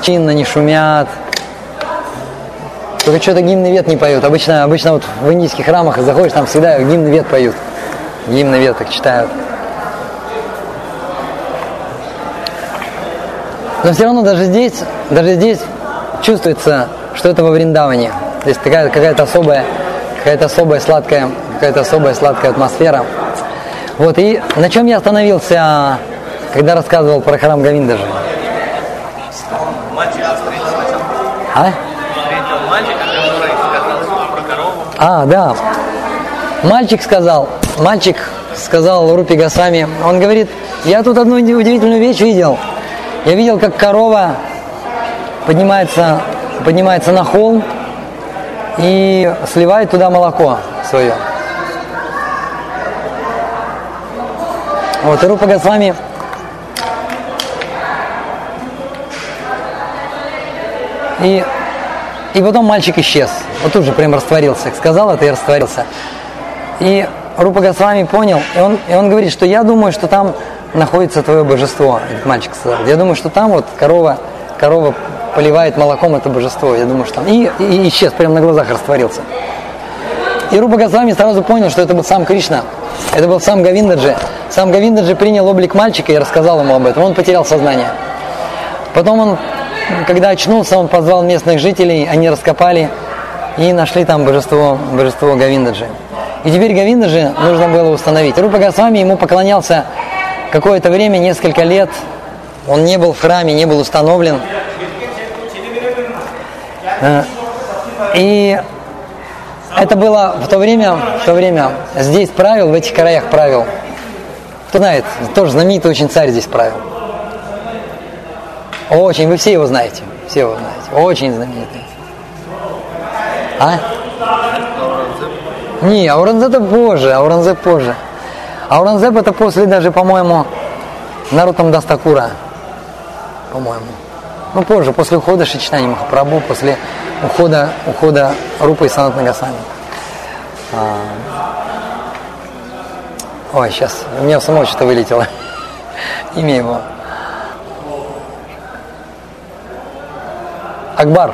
чинно, не шумят. Только что-то гимн вет не поют. Обычно, обычно вот в индийских храмах заходишь, там всегда гимн вет поют. Гимн вет так читают. Но все равно даже здесь, даже здесь чувствуется, что это во Вриндаване. Есть такая какая-то особая, какая-то особая сладкая, какая-то особая сладкая атмосфера. Вот, и на чем я остановился, когда рассказывал про храм Гавиндаджи? А? А, да. Мальчик сказал, мальчик сказал Рупи Гасвами, он говорит, я тут одну удивительную вещь видел. Я видел, как корова поднимается, поднимается на холм и сливает туда молоко свое. Вот, и Рупа Госвами и, и потом мальчик исчез. Вот тут же прям растворился. Сказал это и растворился. И Рупа Госвами понял, и он, и он говорит, что я думаю, что там находится твое божество, этот мальчик сказал. Я думаю, что там вот корова, корова поливает молоком это божество. Я думаю, что там. И, и, исчез, прямо на глазах растворился. И Рупа Госвами сразу понял, что это был сам Кришна. Это был сам Гавиндаджи. Сам Гавиндаджи принял облик мальчика и рассказал ему об этом. Он потерял сознание. Потом он, когда очнулся, он позвал местных жителей, они раскопали и нашли там божество, божество Гавиндаджи. И теперь Гавиндаджи нужно было установить. Рупа Госвами ему поклонялся какое-то время, несколько лет. Он не был в храме, не был установлен. Э, и это было в то время, в то время здесь правил, в этих краях правил. Кто знает, тоже знаменитый очень царь здесь правил. Очень, вы все его знаете. Все его знаете. Очень знаменитый. А? Не, Ауранзеп это позже, Ауранзеп позже. Ауранзеп это после даже, по-моему, Нарутам Дастакура. По-моему. Ну, позже, после ухода Шичтани Махапрабху, после ухода, ухода Рупы и Санат Нагасами. А... Ой, сейчас, у меня само что-то вылетело. Имя его. Акбар.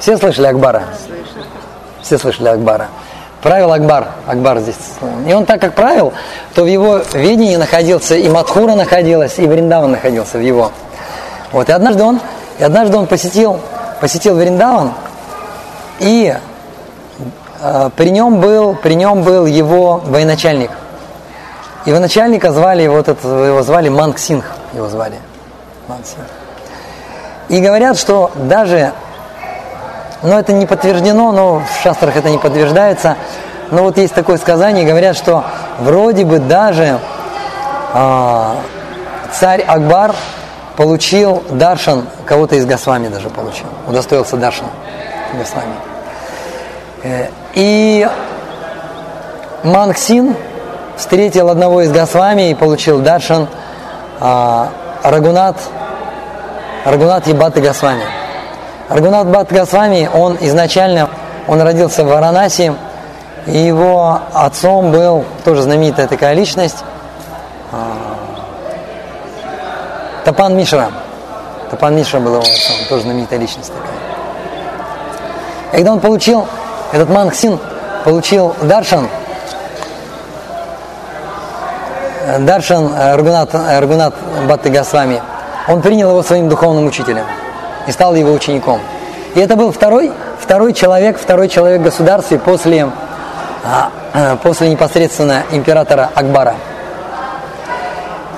Все слышали Акбара? Все слышали Акбара. Правил Акбар. Акбар здесь. И он так как правил, то в его видении находился и Мадхура находилась, и Вриндаван находился в его. Вот. И однажды он, и однажды он посетил, посетил Вриндаван, и э, при, нем был, при нем был его военачальник. Его начальника звали, вот это, его звали Манг Синх, его звали. Манг Синх. И говорят, что даже, но это не подтверждено, но в шастрах это не подтверждается, но вот есть такое сказание, говорят, что вроде бы даже э, царь Акбар получил даршан, кого-то из Госвами даже получил, удостоился даршан Госвами. Э, и Мангсин встретил одного из Госвами и получил даршан а, Рагунат Рагунат Ебаты Госвами. Рагунат Бат Госвами, он изначально, он родился в Варанаси, и его отцом был тоже знаменитая такая личность, а, Тапан Мишра. Тапан Мишра был его отцом, тоже знаменитая личность такая. И когда он получил, этот Мангсин получил Даршан, Даршан Рагунат, Рагунат Батты Госвами – он принял его своим духовным учителем и стал его учеником. И это был второй, второй человек, второй человек в государстве после, а, а, после непосредственно императора Акбара.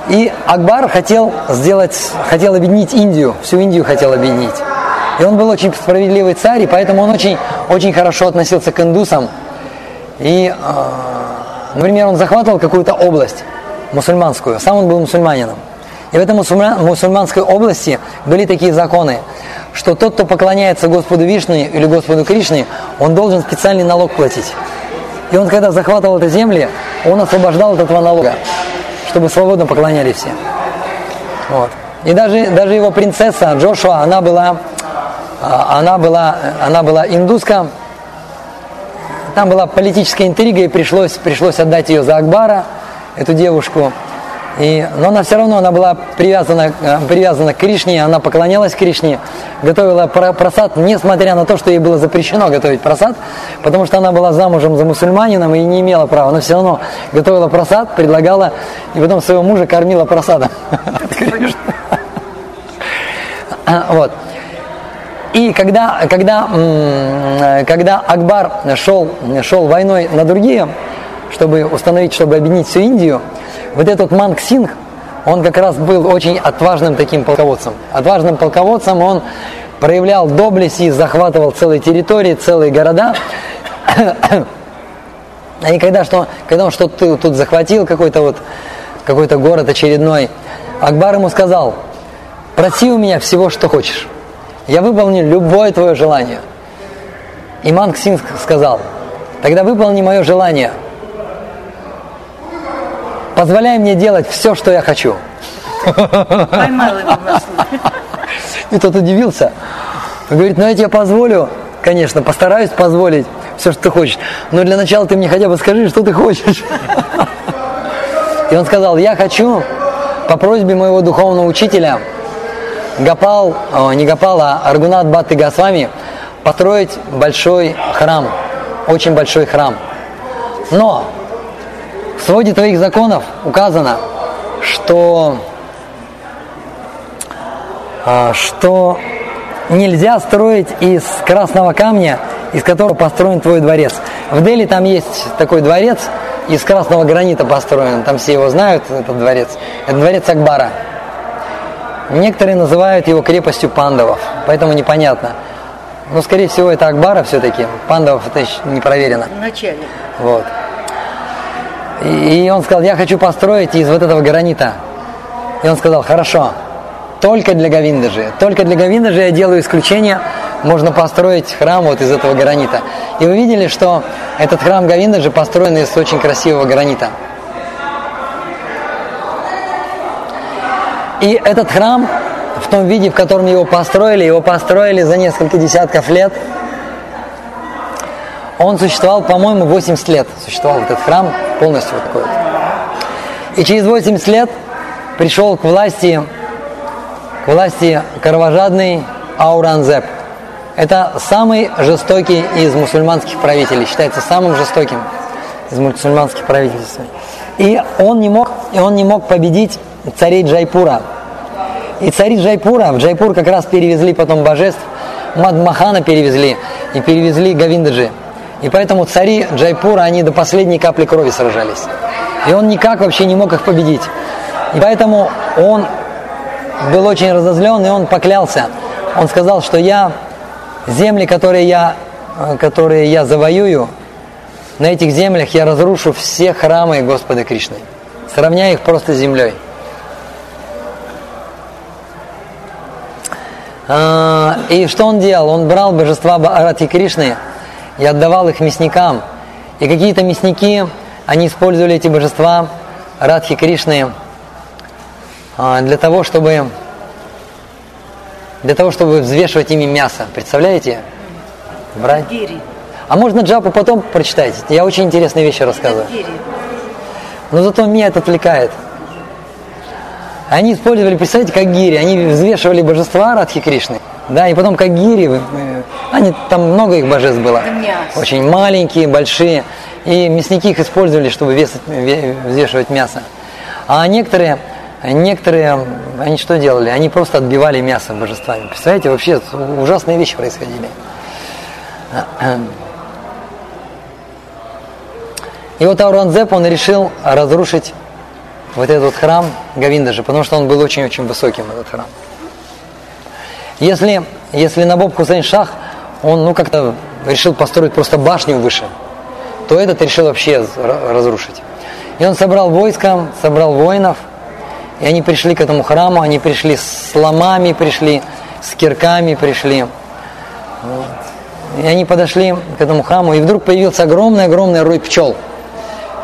И Акбар хотел сделать, хотел объединить Индию, всю Индию хотел объединить. И он был очень справедливый царь, и поэтому он очень, очень хорошо относился к индусам. И, а, например, он захватывал какую-то область мусульманскую, сам он был мусульманином. И в этой мусульманской области были такие законы, что тот, кто поклоняется Господу Вишну или Господу Кришне, он должен специальный налог платить. И он, когда захватывал эти земли, он освобождал от этого налога, чтобы свободно поклонялись все. Вот. И даже, даже его принцесса Джошуа, она была, а, она была, она была индуска. Там была политическая интрига, и пришлось, пришлось отдать ее за Акбара, эту девушку. И, но она все равно она была привязана, э, привязана к Кришне, она поклонялась Кришне, готовила просад, несмотря на то, что ей было запрещено готовить просад, потому что она была замужем за мусульманином и не имела права, но все равно готовила просад, предлагала, и потом своего мужа кормила просадом. Вот. И когда, когда, когда Акбар шел, шел войной на другие, чтобы установить, чтобы объединить всю Индию, вот этот Манг Синг, он как раз был очень отважным таким полководцем. Отважным полководцем он проявлял доблесть и захватывал целые территории, целые города. И когда, что, когда он что-то тут захватил, какой-то вот какой-то город очередной, Акбар ему сказал, проси у меня всего, что хочешь. Я выполню любое твое желание. И Манг Синг сказал, тогда выполни мое желание – позволяй мне делать все, что я хочу. Поймал его И тот удивился. Он говорит, ну я тебе позволю, конечно, постараюсь позволить все, что ты хочешь. Но для начала ты мне хотя бы скажи, что ты хочешь. И он сказал, я хочу по просьбе моего духовного учителя Гапал, о, не Гапал, а Аргунат Бхатты Госвами построить большой храм, очень большой храм. Но в своде твоих законов указано, что, а, что нельзя строить из красного камня, из которого построен твой дворец. В Дели там есть такой дворец, из красного гранита построен, там все его знают, этот дворец. Это дворец Акбара. Некоторые называют его крепостью пандавов, поэтому непонятно. Но, скорее всего, это Акбара все-таки. Пандавов это еще не проверено. Вначале. Вот. И он сказал, я хочу построить из вот этого гранита. И он сказал, хорошо, только для Говиндаджи. Только для Говиндаджи я делаю исключение. Можно построить храм вот из этого гранита. И вы видели, что этот храм Говиндаджи построен из очень красивого гранита. И этот храм в том виде, в котором его построили, его построили за несколько десятков лет – он существовал, по-моему, 80 лет. Существовал этот храм полностью вот такой вот. И через 80 лет пришел к власти, к власти кровожадный Аурангзеб. Это самый жестокий из мусульманских правителей, считается самым жестоким из мусульманских правителей. И он не мог, и он не мог победить царей Джайпура. И цари Джайпура, в Джайпур как раз перевезли потом божеств, Маданмохана перевезли и перевезли Говиндаджи. И поэтому цари Джайпура, они до последней капли крови сражались. И он никак вообще не мог их победить. И поэтому он был очень разозлен, и он поклялся. Он сказал, что я, земли, которые я, которые я завоюю, на этих землях я разрушу все храмы Господа Кришны, сравняя их просто с землей. А, и что он делал? Он брал божества Арати Кришны, и отдавал их мясникам. И какие-то мясники, они использовали эти божества Радхи Кришны а, для того, чтобы для того, чтобы взвешивать ими мясо. Представляете? Брать. А можно джапу потом прочитать? Я очень интересные вещи рассказываю. Но зато меня это отвлекает. Они использовали, представьте, как гири. Они взвешивали божества Радхи Кришны. Да, и потом как гири, э, они, там много их божеств было. Очень маленькие, большие. И мясники их использовали, чтобы весать, взвешивать мясо. А некоторые, некоторые, они что делали? Они просто отбивали мясо божествами. Представляете, вообще ужасные вещи происходили. И вот Ауранзеп, он решил разрушить вот этот храм Гавиндажи, потому что он был очень-очень высоким, этот храм. Если, если Набоб Хусейн Шах, он ну как-то решил построить просто башню выше, то этот решил вообще разрушить. И он собрал войско, собрал воинов, и они пришли к этому храму, они пришли с ломами, пришли с кирками, пришли. И они подошли к этому храму, и вдруг появился огромный-огромный рой пчел.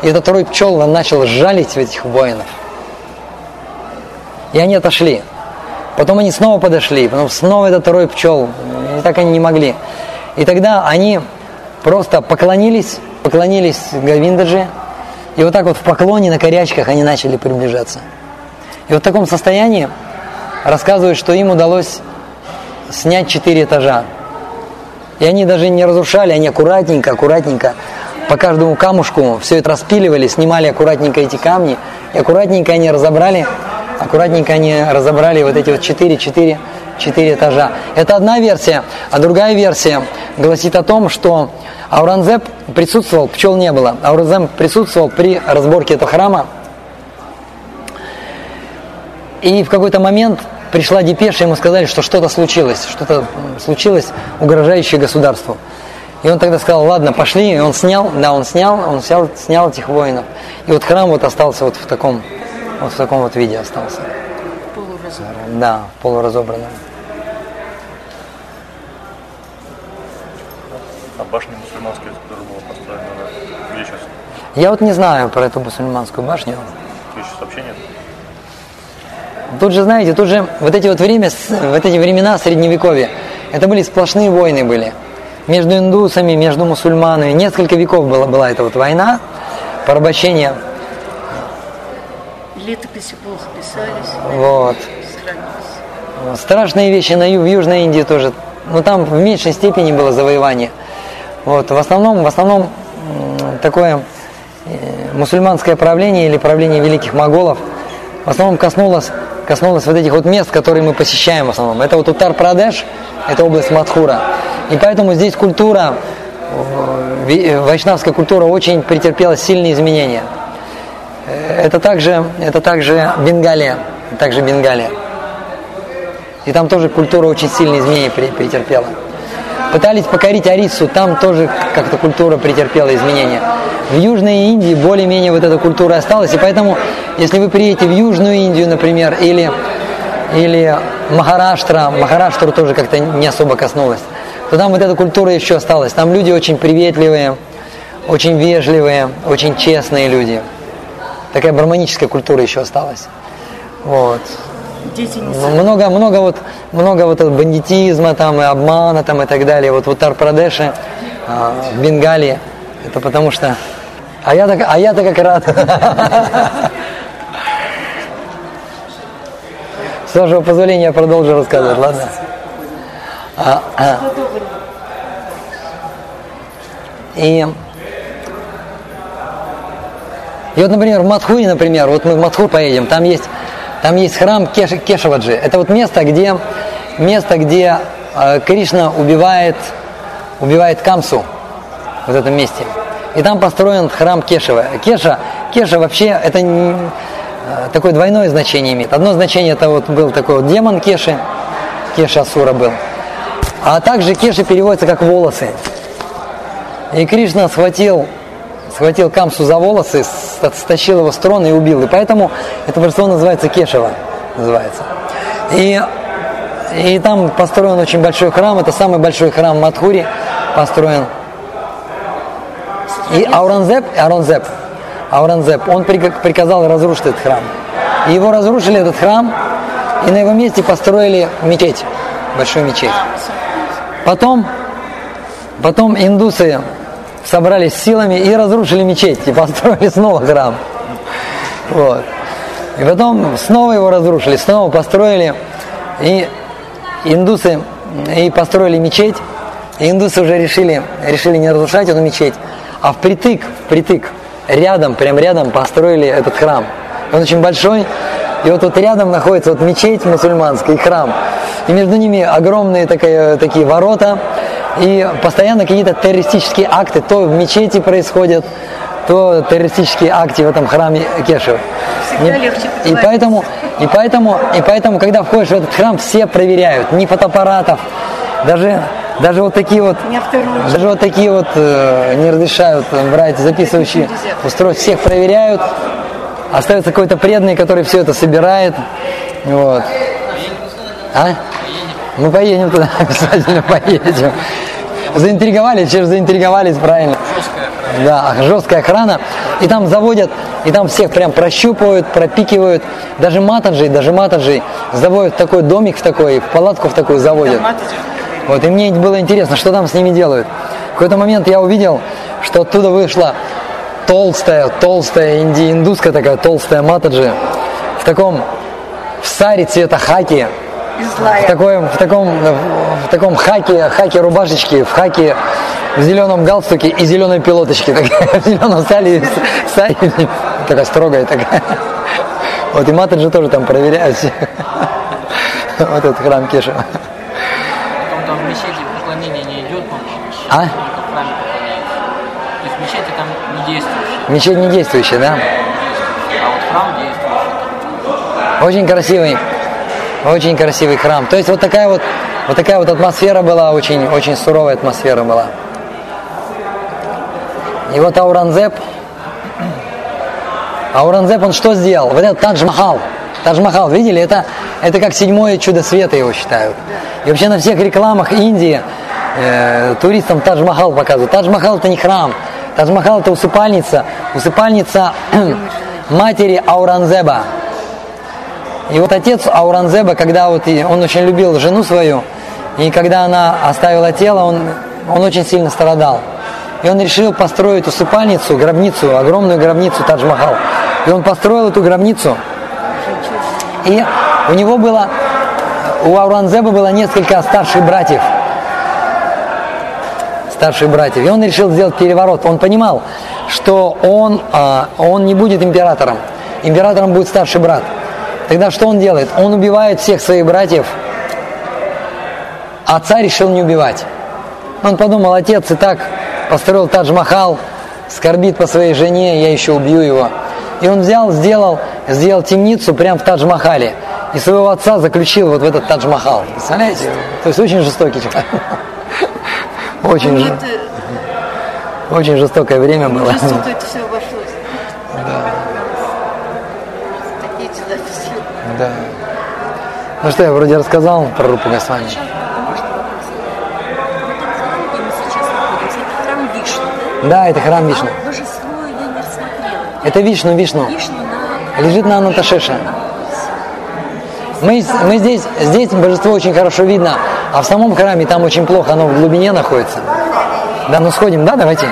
И этот рой пчел начал жалить этих воинов. И они отошли. Потом они снова подошли, потом снова этот рой пчел. И так они не могли. И тогда они просто поклонились, поклонились Гавиндаджи. И вот так вот в поклоне на корячках они начали приближаться. И вот в таком состоянии рассказывают, что им удалось снять четыре этажа. И они даже не разрушали, они аккуратненько, аккуратненько по каждому камушку все это распиливали, снимали аккуратненько эти камни, и аккуратненько они разобрали, аккуратненько они разобрали вот эти вот четыре, четыре, четыре этажа. Это одна версия, а другая версия гласит о том, что Ауранзеп присутствовал, пчел не было, Ауранзеп присутствовал при разборке этого храма, и в какой-то момент пришла депеша, ему сказали, что что-то случилось, что-то случилось, угрожающее государству. И он тогда сказал, ладно, пошли, и он снял, да, он снял, он снял, снял этих воинов. И вот храм вот остался вот в таком, вот в таком вот виде остался. Полуразобранным. Да, полуразобранным. А башня мусульманская, которая была построена, где сейчас? Я вот не знаю про эту мусульманскую башню. Тут сейчас вообще нет? Тут же, знаете, тут же вот эти вот время, вот эти времена средневековья, это были сплошные войны были. Между индусами, между мусульманами. Несколько веков была, была эта вот война, порабощение. Летописи плохо писались. Вот. Сохранились. Страшные вещи на, в Южной Индии тоже. Но там в меньшей степени было завоевание. Вот. В основном, в основном такое э, мусульманское правление или правление великих моголов в основном коснулось, коснулось вот этих вот мест, которые мы посещаем в основном. Это вот Утар-Прадеш, это область Мадхура. И поэтому здесь культура, э, э, вайшнавская культура очень претерпела сильные изменения. Это также, это также Бенгалия, также Бенгалия. И там тоже культура очень сильные изменения пре- претерпела. Пытались покорить Арису, там тоже как-то культура претерпела изменения. В Южной Индии более-менее вот эта культура осталась, и поэтому, если вы приедете в Южную Индию, например, или, или Махараштра, Махараштра тоже как-то не особо коснулась, то там вот эта культура еще осталась. Там люди очень приветливые, очень вежливые, очень честные люди. Такая барманическая культура еще осталась. Вот. Дети не Ну, много, много вот, много вот этого бандитизма там и обмана там и так далее. Вот в Утар-Прадеше, а, в Бенгалии. Это потому что... А я так, а я-то как рад. С вашего позволения я продолжу рассказывать, ладно? А, а. И, и вот, например, в Мадхуре, например, вот мы в Мадхур поедем, там есть, там есть храм Кеш, Кешаваджи. Это вот место, где, место, где э, Кришна убивает, убивает Камсу в этом месте. И там построен храм Кешева. Кеша, Кеша вообще это не- э, такое двойное значение имеет. Одно значение это вот был такой вот демон Кеши, Кеша Асура был. А также Кеша переводится как волосы. И Кришна схватил, схватил Камсу за волосы, с- стащил его с трона и убил. И поэтому это божество называется Кешева. Называется. И, и там построен очень большой храм. Это самый большой храм в Мадхуре построен. И Ауранзеп, Ауранзеп, Ауранзеп, он прик- приказал разрушить этот храм. И его разрушили, этот храм, и на его месте построили мечеть, большую мечеть. Потом, потом индусы собрались силами и разрушили мечеть, и построили снова храм. Вот. И потом снова его разрушили, снова построили, и индусы и построили мечеть, и индусы уже решили, решили не разрушать эту мечеть, а впритык, впритык, рядом, прям рядом построили этот храм. Он очень большой, и вот тут рядом находится вот мечеть мусульманская и храм. И между ними огромные такие, такие ворота, и постоянно какие-то террористические акты, то в мечети происходят, то террористические акты в этом храме Кешева. Всегда И- легче и поговорить. поэтому, и поэтому, и поэтому, когда входишь в этот храм, все проверяют, ни фотоаппаратов, даже, даже вот такие вот, Не даже вот такие вот э, не разрешают брать записывающие устройства, всех проверяют, остается какой-то преданный, который все это собирает, вот. А? Мы поедем туда, обязательно поедем. Заинтриговались, чем заинтриговались, правильно. Да, жесткая охрана. И там заводят, и там всех прям прощупывают, пропикивают. Даже матаджи, даже матаджи заводят в такой домик, в такой, в палатку в такую заводят. Вот, и мне было интересно, что там с ними делают. В какой-то момент я увидел, что оттуда вышла толстая, толстая инди, индуска такая толстая матаджи в таком, в саре цвета хаки, в, такой, в, таком, в таком хаке, хаке рубашечке, в хаке в зеленом галстуке и зеленой пилоточке. Такая, в зеленом саре, саре, такая строгая такая. Вот и Матаджи тоже там проверяют. Вот этот храм Кеша. Потом там в мечети поклонение не идет, по-моему. А? В. То есть мечети действующие, Мечеть не действующая, да? а вот храм действующий. Очень красивый, очень красивый храм. То есть вот такая вот, вот такая вот атмосфера была, очень, очень суровая атмосфера была. И вот Ауранзеп, Ауранзеп, он что сделал? Вот этот Тадж-Махал, Тадж-Махал, видели? Это, это как седьмое чудо света его считают. И вообще на всех рекламах Индии э, туристам Тадж-Махал показывают. Тадж-Махал это не храм, Тадж-Махал это усыпальница, усыпальница матери Ауранзеба. И вот отец Ауранзеба, когда вот он очень любил жену свою, и когда она оставила тело, он, он очень сильно страдал. И он решил построить усыпальницу, гробницу, огромную гробницу Тадж-Махал. И он построил эту гробницу. И у него было, у Ауранзеба было несколько старших братьев. Старших братьев. И он решил сделать переворот. Он понимал, что он, а, он не будет императором. Императором будет старший брат. Тогда что он делает? Он убивает всех своих братьев, а царь решил не убивать. Он подумал, отец и так построил Тадж-Махал, скорбит по своей жене, я еще убью его. И он взял, сделал, сделал темницу прямо в Тадж-Махале. И своего отца заключил вот в этот Тадж-Махал. Представляете? То есть очень жестокий человек. Очень, жи- это, очень жестокое время было. жестоко это все обошлось. Такие дела все. Да. Ну что, я вроде рассказал про Рупу Госвами. Да? Да, это храм Вишну. А божество я не рассмотрела. Это Вишну, Вишну. Вишну на... Лежит на Анаташеше. Мы, мы здесь, здесь божество очень хорошо видно, а в самом храме там очень плохо, оно в глубине находится. Да, ну сходим, да, давайте?